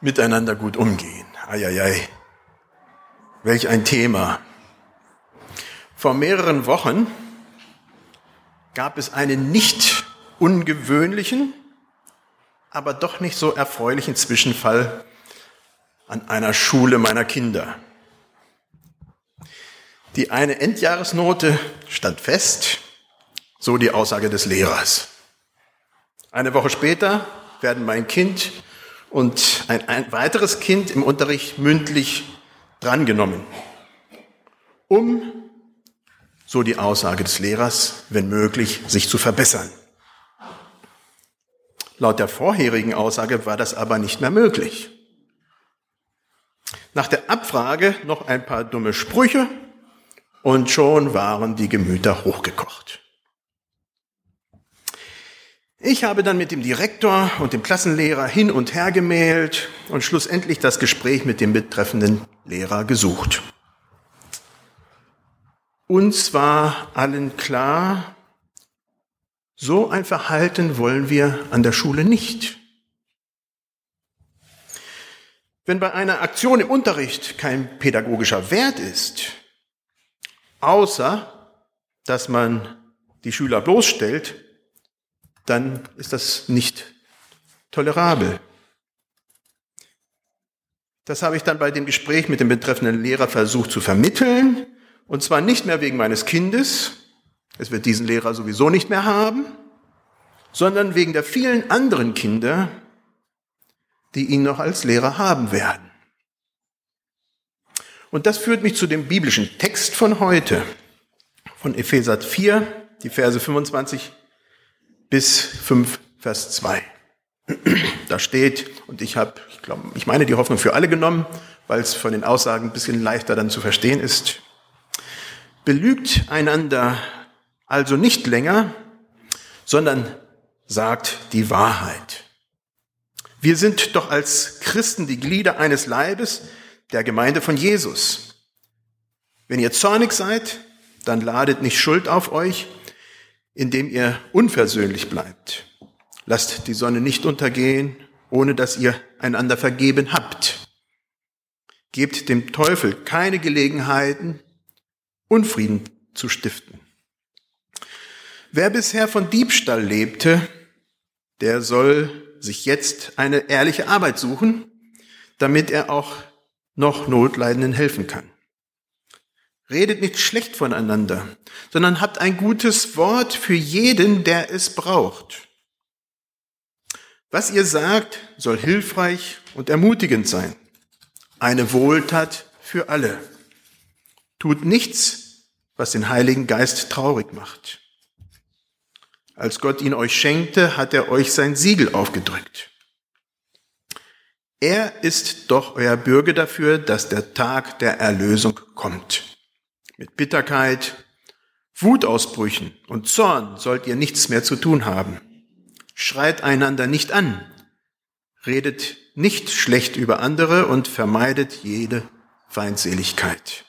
miteinander gut umgehen. Eieiei. Welch ein Thema. Vor mehreren Wochen gab es einen nicht ungewöhnlichen, aber doch nicht so erfreulichen Zwischenfall an einer Schule meiner Kinder. Die eine Endjahresnote stand fest, so die Aussage des Lehrers. Eine Woche später werden mein Kind und ein, ein weiteres Kind im Unterricht mündlich drangenommen, um, so die Aussage des Lehrers, wenn möglich, sich zu verbessern. Laut der vorherigen Aussage war das aber nicht mehr möglich. Nach der Abfrage noch ein paar dumme Sprüche und schon waren die Gemüter hochgekocht. Ich habe dann mit dem Direktor und dem Klassenlehrer hin und her gemailt und schlussendlich das Gespräch mit dem betreffenden Lehrer gesucht. Uns war allen klar, so ein Verhalten wollen wir an der Schule nicht. Wenn bei einer Aktion im Unterricht kein pädagogischer Wert ist, außer dass man die Schüler bloßstellt, dann ist das nicht tolerabel. Das habe ich dann bei dem Gespräch mit dem betreffenden Lehrer versucht zu vermitteln. Und zwar nicht mehr wegen meines Kindes, es wird diesen Lehrer sowieso nicht mehr haben, sondern wegen der vielen anderen Kinder, die ihn noch als Lehrer haben werden. Und das führt mich zu dem biblischen Text von heute, von Epheser 4, die Verse 25 bis 5, Vers 2. Da steht, und ich habe, ich glaube, ich meine die Hoffnung für alle genommen, weil es von den Aussagen ein bisschen leichter dann zu verstehen ist. Belügt einander also nicht länger, sondern sagt die Wahrheit. Wir sind doch als Christen die Glieder eines Leibes, der Gemeinde von Jesus. Wenn ihr zornig seid, dann ladet nicht Schuld auf euch, indem ihr unversöhnlich bleibt. Lasst die Sonne nicht untergehen, ohne dass ihr einander vergeben habt. Gebt dem Teufel keine Gelegenheiten, Unfrieden zu stiften. Wer bisher von Diebstahl lebte, der soll sich jetzt eine ehrliche Arbeit suchen, damit er auch noch Notleidenden helfen kann. Redet nicht schlecht voneinander, sondern habt ein gutes Wort für jeden, der es braucht. Was ihr sagt, soll hilfreich und ermutigend sein. Eine Wohltat für alle. Tut nichts, was den Heiligen Geist traurig macht. Als Gott ihn euch schenkte, hat er euch sein Siegel aufgedrückt. Er ist doch euer Bürger dafür, dass der Tag der Erlösung kommt. Mit Bitterkeit, Wutausbrüchen und Zorn sollt ihr nichts mehr zu tun haben. Schreit einander nicht an, redet nicht schlecht über andere und vermeidet jede Feindseligkeit.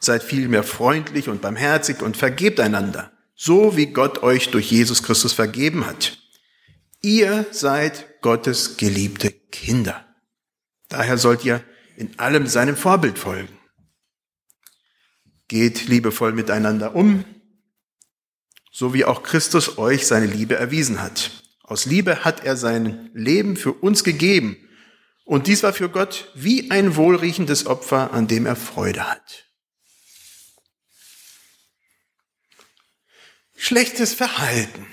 Seid vielmehr freundlich und barmherzig und vergebt einander, so wie Gott euch durch Jesus Christus vergeben hat. Ihr seid Gottes geliebte Kinder. Daher sollt ihr in allem seinem Vorbild folgen. Geht liebevoll miteinander um, so wie auch Christus euch seine Liebe erwiesen hat. Aus Liebe hat er sein Leben für uns gegeben. Und dies war für Gott wie ein wohlriechendes Opfer, an dem er Freude hat. Schlechtes Verhalten.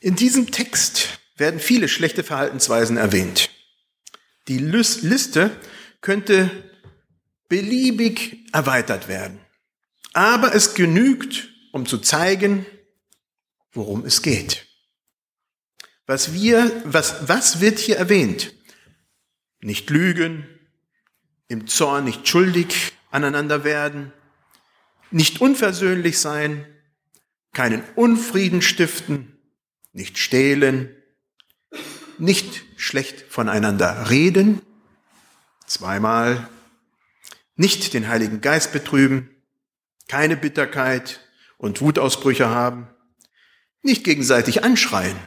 In diesem Text werden viele schlechte Verhaltensweisen erwähnt. Die Liste könnte beliebig erweitert werden. Aber es genügt, um zu zeigen, worum es geht. Was wir, was, was wird hier erwähnt? Nicht lügen, im Zorn nicht schuldig aneinander werden, nicht unversöhnlich sein, keinen Unfrieden stiften, nicht stehlen, nicht schlecht voneinander reden, zweimal nicht den Heiligen Geist betrüben, keine Bitterkeit und Wutausbrüche haben, nicht gegenseitig anschreien,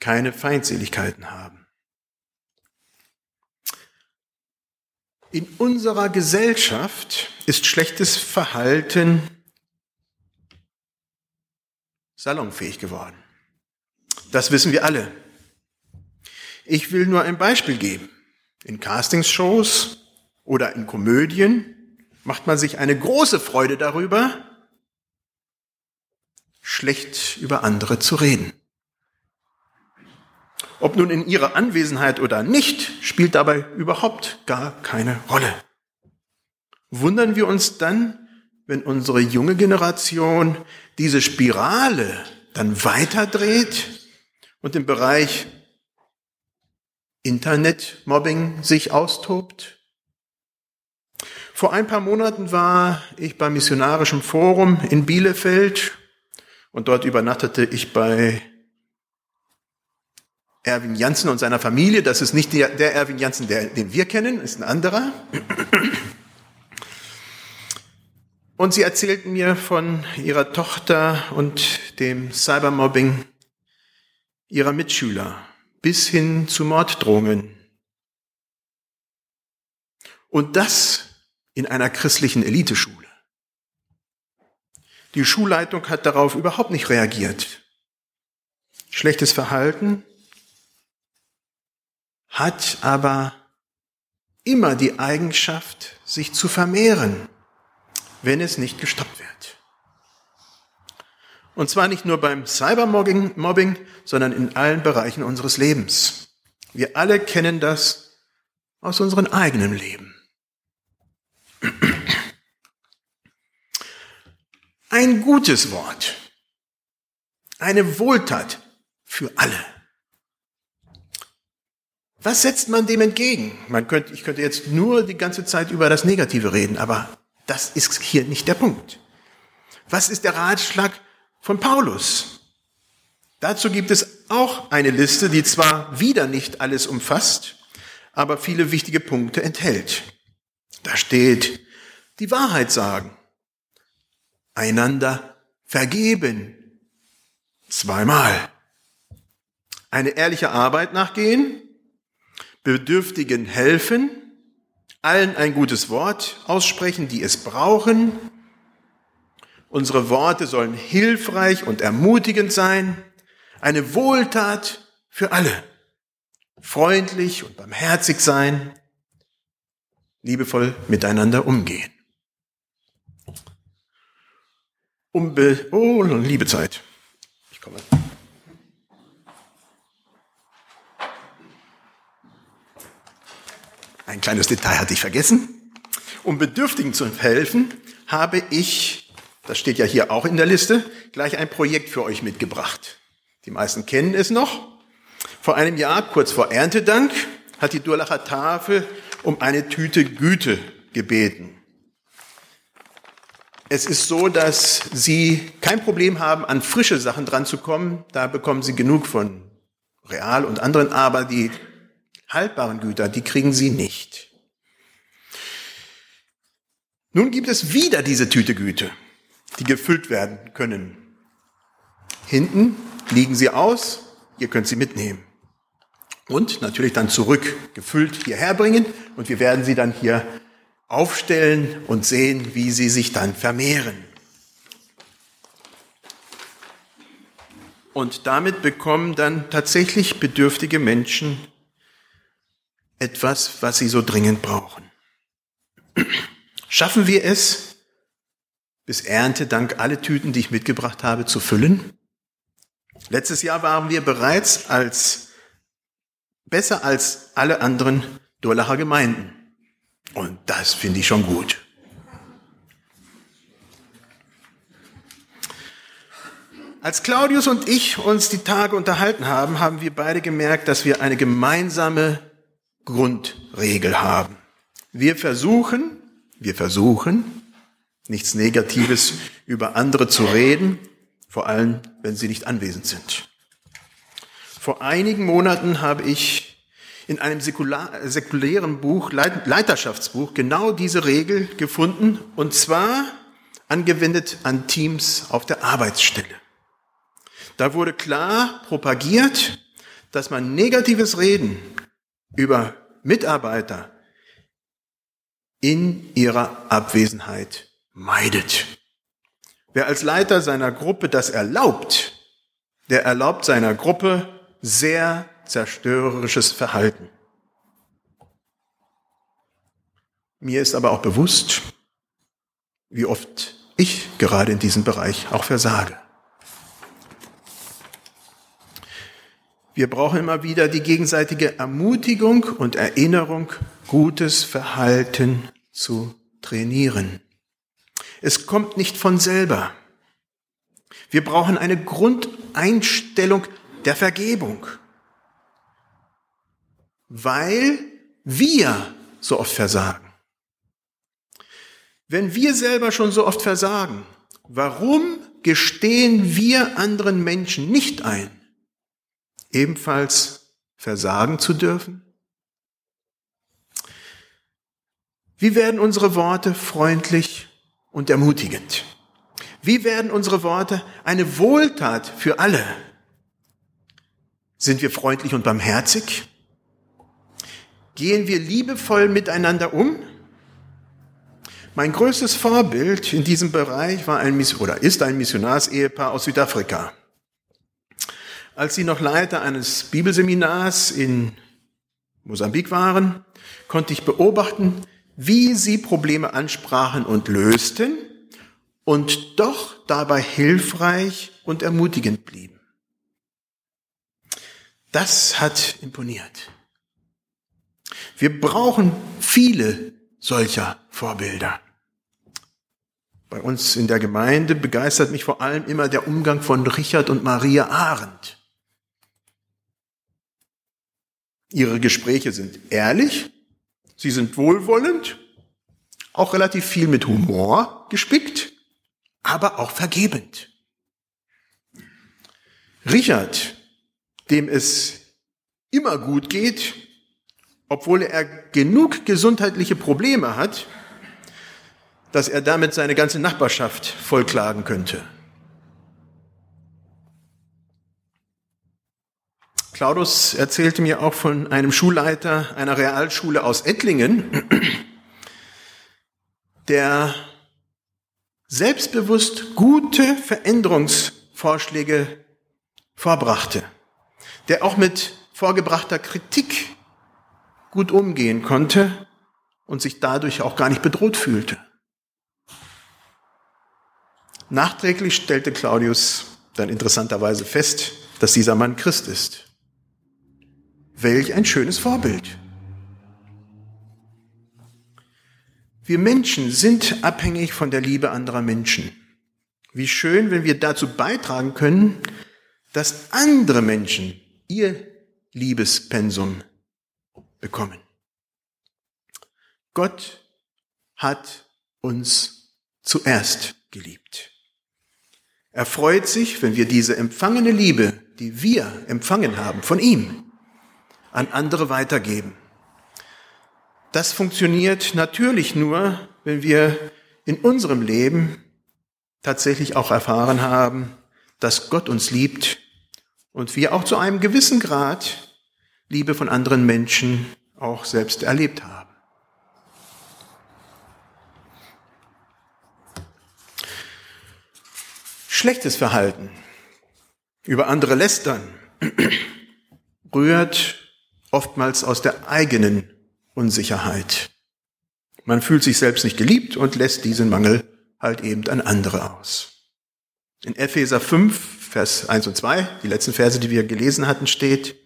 keine Feindseligkeiten haben. In unserer Gesellschaft ist schlechtes Verhalten salonfähig geworden. Das wissen wir alle. Ich will nur ein Beispiel geben. In Castingshows oder in Komödien macht man sich eine große Freude darüber, schlecht über andere zu reden. Ob nun in ihrer Anwesenheit oder nicht, spielt dabei überhaupt gar keine Rolle. Wundern wir uns dann, wenn unsere junge Generation diese Spirale dann weiterdreht und im Bereich Internetmobbing sich austobt? Vor ein paar Monaten war ich beim Missionarischen Forum in Bielefeld und dort übernachtete ich bei Erwin Janssen und seiner Familie. Das ist nicht der, Erwin Janssen, den wir kennen, ist ein anderer. Und sie erzählten mir von ihrer Tochter und dem Cybermobbing ihrer Mitschüler bis hin zu Morddrohungen. Und das in einer christlichen Eliteschule. Die Schulleitung hat darauf überhaupt nicht reagiert. Schlechtes Verhalten, hat aber immer die Eigenschaft, sich zu vermehren, wenn es nicht gestoppt wird. Und zwar nicht nur beim Cybermobbing, Mobbing, sondern in allen Bereichen unseres Lebens. Wir alle kennen das aus unserem eigenen Leben. Ein gutes Wort, eine Wohltat für alle was setzt man dem entgegen? Man könnte, ich könnte jetzt nur die ganze Zeit über das Negative reden, aber das ist hier nicht der Punkt. Was ist der Ratschlag von Paulus? Dazu gibt es auch eine Liste, die zwar wieder nicht alles umfasst, aber viele wichtige Punkte enthält. Da steht, die Wahrheit sagen, einander vergeben, zweimal, eine ehrliche Arbeit nachgehen, Bedürftigen helfen, allen ein gutes Wort aussprechen, die es brauchen. Unsere Worte sollen hilfreich und ermutigend sein, eine Wohltat für alle, freundlich und barmherzig sein, liebevoll miteinander umgehen. Umbe oh, liebe Zeit. Ich komme. Ein kleines Detail hatte ich vergessen. Um Bedürftigen zu helfen, habe ich, das steht ja hier auch in der Liste, gleich ein Projekt für euch mitgebracht. Die meisten kennen es noch. Vor einem Jahr, kurz vor Erntedank, hat die Durlacher Tafel um eine Tüte Güte gebeten. Es ist so, dass Sie kein Problem haben, an frische Sachen dran zu kommen. Da bekommen Sie genug von Real und anderen, aber die haltbaren Güter, die kriegen sie nicht. Nun gibt es wieder diese Tüte Güte, die gefüllt werden können. Hinten liegen sie aus, ihr könnt sie mitnehmen. Und natürlich dann zurück gefüllt hierher bringen und wir werden sie dann hier aufstellen und sehen, wie sie sich dann vermehren. Und damit bekommen dann tatsächlich bedürftige Menschen etwas, was sie so dringend brauchen. Schaffen wir es, bis Erntedank alle Tüten, die ich mitgebracht habe, zu füllen? Letztes Jahr waren wir bereits als besser als alle anderen Durlacher Gemeinden. Und das finde ich schon gut. Als Claudius und ich uns die Tage unterhalten haben, haben wir beide gemerkt, dass wir eine gemeinsame Grundregel haben. Wir versuchen, wir versuchen, nichts Negatives über andere zu reden, vor allem wenn sie nicht anwesend sind. Vor einigen Monaten habe ich in einem säkulären Buch, Leiterschaftsbuch, genau diese Regel gefunden, und zwar angewendet an Teams auf der Arbeitsstelle. Da wurde klar propagiert, dass man negatives Reden über Mitarbeiter in ihrer Abwesenheit meidet. Wer als Leiter seiner Gruppe das erlaubt, der erlaubt seiner Gruppe sehr zerstörerisches Verhalten. Mir ist aber auch bewusst, wie oft ich gerade in diesem Bereich auch versage. Wir brauchen immer wieder die gegenseitige Ermutigung und Erinnerung, gutes Verhalten zu trainieren. Es kommt nicht von selber. Wir brauchen eine Grundeinstellung der Vergebung, weil wir so oft versagen. Wenn wir selber schon so oft versagen, warum gestehen wir anderen Menschen nicht ein, ebenfalls versagen zu dürfen? Wie werden unsere Worte freundlich und ermutigend? Wie werden unsere Worte eine Wohltat für alle? Sind wir freundlich und barmherzig? Gehen wir liebevoll miteinander um? Mein größtes Vorbild in diesem Bereich war ein oder ist ein Missionarsehepaar aus Südafrika. Als sie noch Leiter eines Bibelseminars in Mosambik waren, konnte ich beobachten, wie sie Probleme ansprachen und lösten und doch dabei hilfreich und ermutigend blieben. Das hat imponiert. Wir brauchen viele solcher Vorbilder. Bei uns in der Gemeinde begeistert mich vor allem immer der Umgang von Richard und Maria Arendt. Ihre Gespräche sind ehrlich, sie sind wohlwollend, auch relativ viel mit Humor gespickt aber auch vergebend. Richard, dem es immer gut geht, obwohl er genug gesundheitliche Probleme hat, dass er damit seine ganze Nachbarschaft vollklagen könnte. Claudus erzählte mir auch von einem Schulleiter einer Realschule aus Ettlingen, der selbstbewusst gute Veränderungsvorschläge vorbrachte, der auch mit vorgebrachter Kritik gut umgehen konnte und sich dadurch auch gar nicht bedroht fühlte. Nachträglich stellte Claudius dann interessanterweise fest, dass dieser Mann Christ ist. Welch ein schönes Vorbild. Wir Menschen sind abhängig von der Liebe anderer Menschen. Wie schön, wenn wir dazu beitragen können, dass andere Menschen ihr Liebespensum bekommen. Gott hat uns zuerst geliebt. Er freut sich, wenn wir diese empfangene Liebe, die wir empfangen haben von ihm, an andere weitergeben. Das funktioniert natürlich nur, wenn wir in unserem Leben tatsächlich auch erfahren haben, dass Gott uns liebt und wir auch zu einem gewissen Grad Liebe von anderen Menschen auch selbst erlebt haben. Schlechtes Verhalten, über andere lästern, rührt oftmals aus der eigenen Unsicherheit. Man fühlt sich selbst nicht geliebt und lässt diesen Mangel halt eben an andere aus. In Epheser 5, Vers 1 und 2, die letzten Verse, die wir gelesen hatten, steht,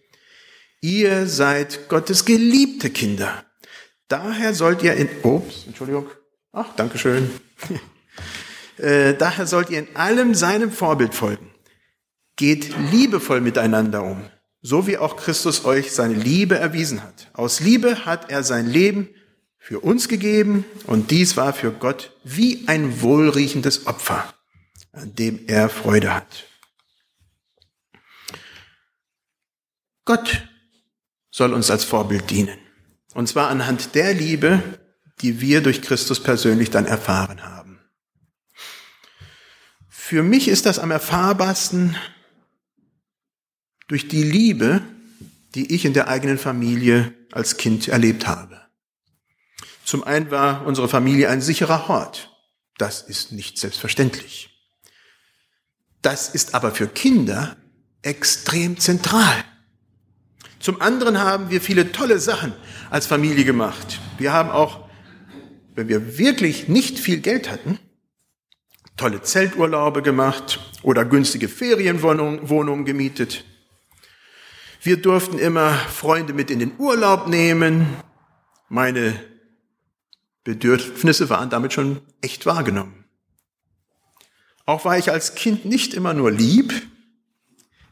ihr seid Gottes geliebte Kinder. Daher sollt ihr in, ups, Entschuldigung, ach, Dankeschön. äh, daher sollt ihr in allem seinem Vorbild folgen. Geht liebevoll miteinander um, so wie auch Christus euch seine Liebe erwiesen hat. Aus Liebe hat er sein Leben für uns gegeben und dies war für Gott wie ein wohlriechendes Opfer, an dem er Freude hat. Gott soll uns als Vorbild dienen. Und zwar anhand der Liebe, die wir durch Christus persönlich dann erfahren haben. Für mich ist das am erfahrbarsten durch die Liebe, die ich in der eigenen Familie als Kind erlebt habe. Zum einen war unsere Familie ein sicherer Hort. Das ist nicht selbstverständlich. Das ist aber für Kinder extrem zentral. Zum anderen haben wir viele tolle Sachen als Familie gemacht. Wir haben auch, wenn wir wirklich nicht viel Geld hatten, tolle Zelturlaube gemacht oder günstige Ferienwohnungen gemietet. Wir durften immer Freunde mit in den Urlaub nehmen. Meine Bedürfnisse waren damit schon echt wahrgenommen. Auch war ich als Kind nicht immer nur lieb,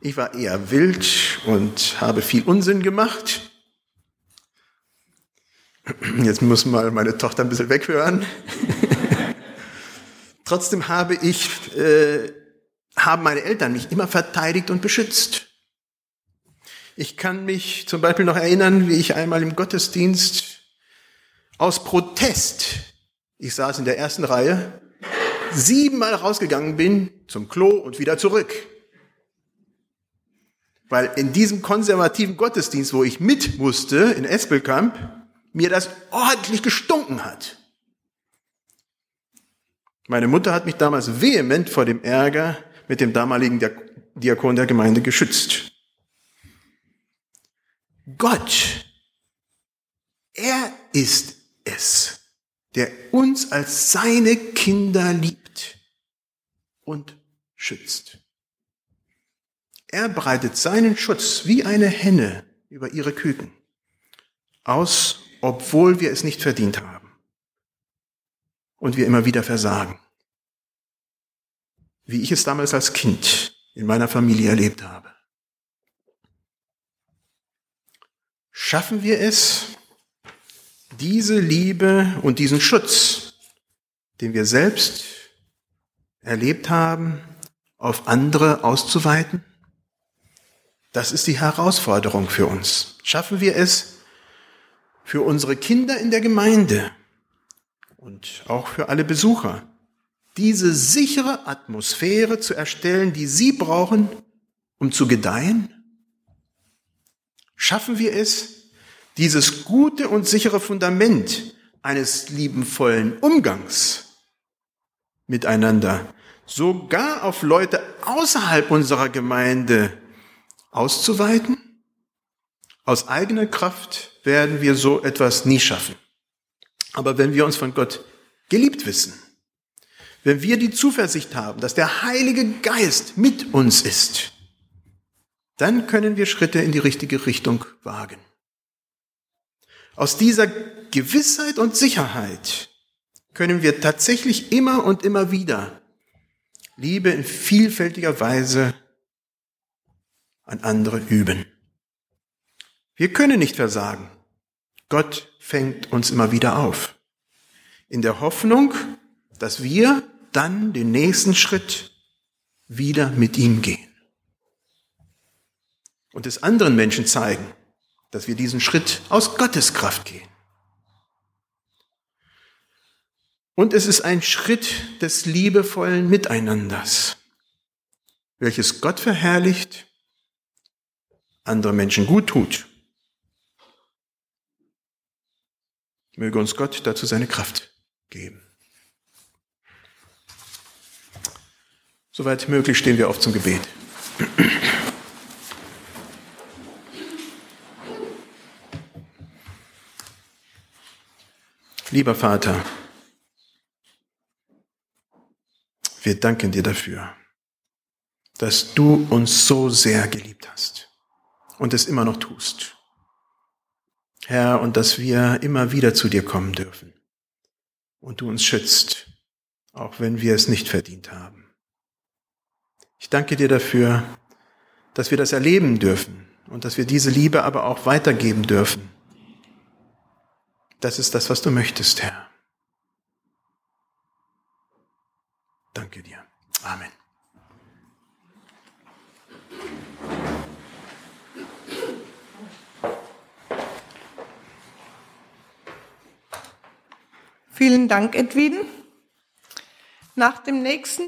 ich war eher wild und habe viel Unsinn gemacht. Jetzt muss mal meine Tochter ein bisschen weghören. Trotzdem habe ich, äh, haben meine Eltern mich immer verteidigt und beschützt. Ich kann mich zum Beispiel noch erinnern, wie ich einmal im Gottesdienst aus Protest, ich saß in der ersten Reihe, siebenmal rausgegangen bin zum Klo und wieder zurück. Weil in diesem konservativen Gottesdienst, wo ich mit musste, in Espelkamp, mir das ordentlich gestunken hat. Meine Mutter hat mich damals vehement vor dem Ärger mit dem damaligen Diakon der Gemeinde geschützt. Gott, er ist es, der uns als seine Kinder liebt und schützt. Er breitet seinen Schutz wie eine Henne über ihre Küken aus, obwohl wir es nicht verdient haben und wir immer wieder versagen. Wie ich es damals als Kind in meiner Familie erlebt habe. Schaffen wir es, diese Liebe und diesen Schutz, den wir selbst erlebt haben, auf andere auszuweiten? Das ist die Herausforderung für uns. Schaffen wir es für unsere Kinder in der Gemeinde und auch für alle Besucher, diese sichere Atmosphäre zu erstellen, die sie brauchen, um zu gedeihen? Schaffen wir es, dieses gute und sichere Fundament eines liebenvollen Umgangs miteinander sogar auf Leute außerhalb unserer Gemeinde auszuweiten? Aus eigener Kraft werden wir so etwas nie schaffen. Aber wenn wir uns von Gott geliebt wissen, wenn wir die Zuversicht haben, dass der Heilige Geist mit uns ist, dann können wir Schritte in die richtige Richtung wagen. Aus dieser Gewissheit und Sicherheit können wir tatsächlich immer und immer wieder Liebe in vielfältiger Weise an andere üben. Wir können nicht versagen. Gott fängt uns immer wieder auf. In der Hoffnung, dass wir dann den nächsten Schritt wieder mit ihm gehen. Und es anderen Menschen zeigen, dass wir diesen Schritt aus Gottes Kraft gehen. Und es ist ein Schritt des liebevollen Miteinanders, welches Gott verherrlicht andere Menschen gut tut. Möge uns Gott dazu seine Kraft geben. Soweit möglich stehen wir auf zum Gebet. Lieber Vater, wir danken dir dafür, dass du uns so sehr geliebt hast und es immer noch tust. Herr, und dass wir immer wieder zu dir kommen dürfen und du uns schützt, auch wenn wir es nicht verdient haben. Ich danke dir dafür, dass wir das erleben dürfen und dass wir diese Liebe aber auch weitergeben dürfen. Das ist das, was du möchtest, Herr. Danke dir. Amen. Vielen Dank, Edwin. Nach dem nächsten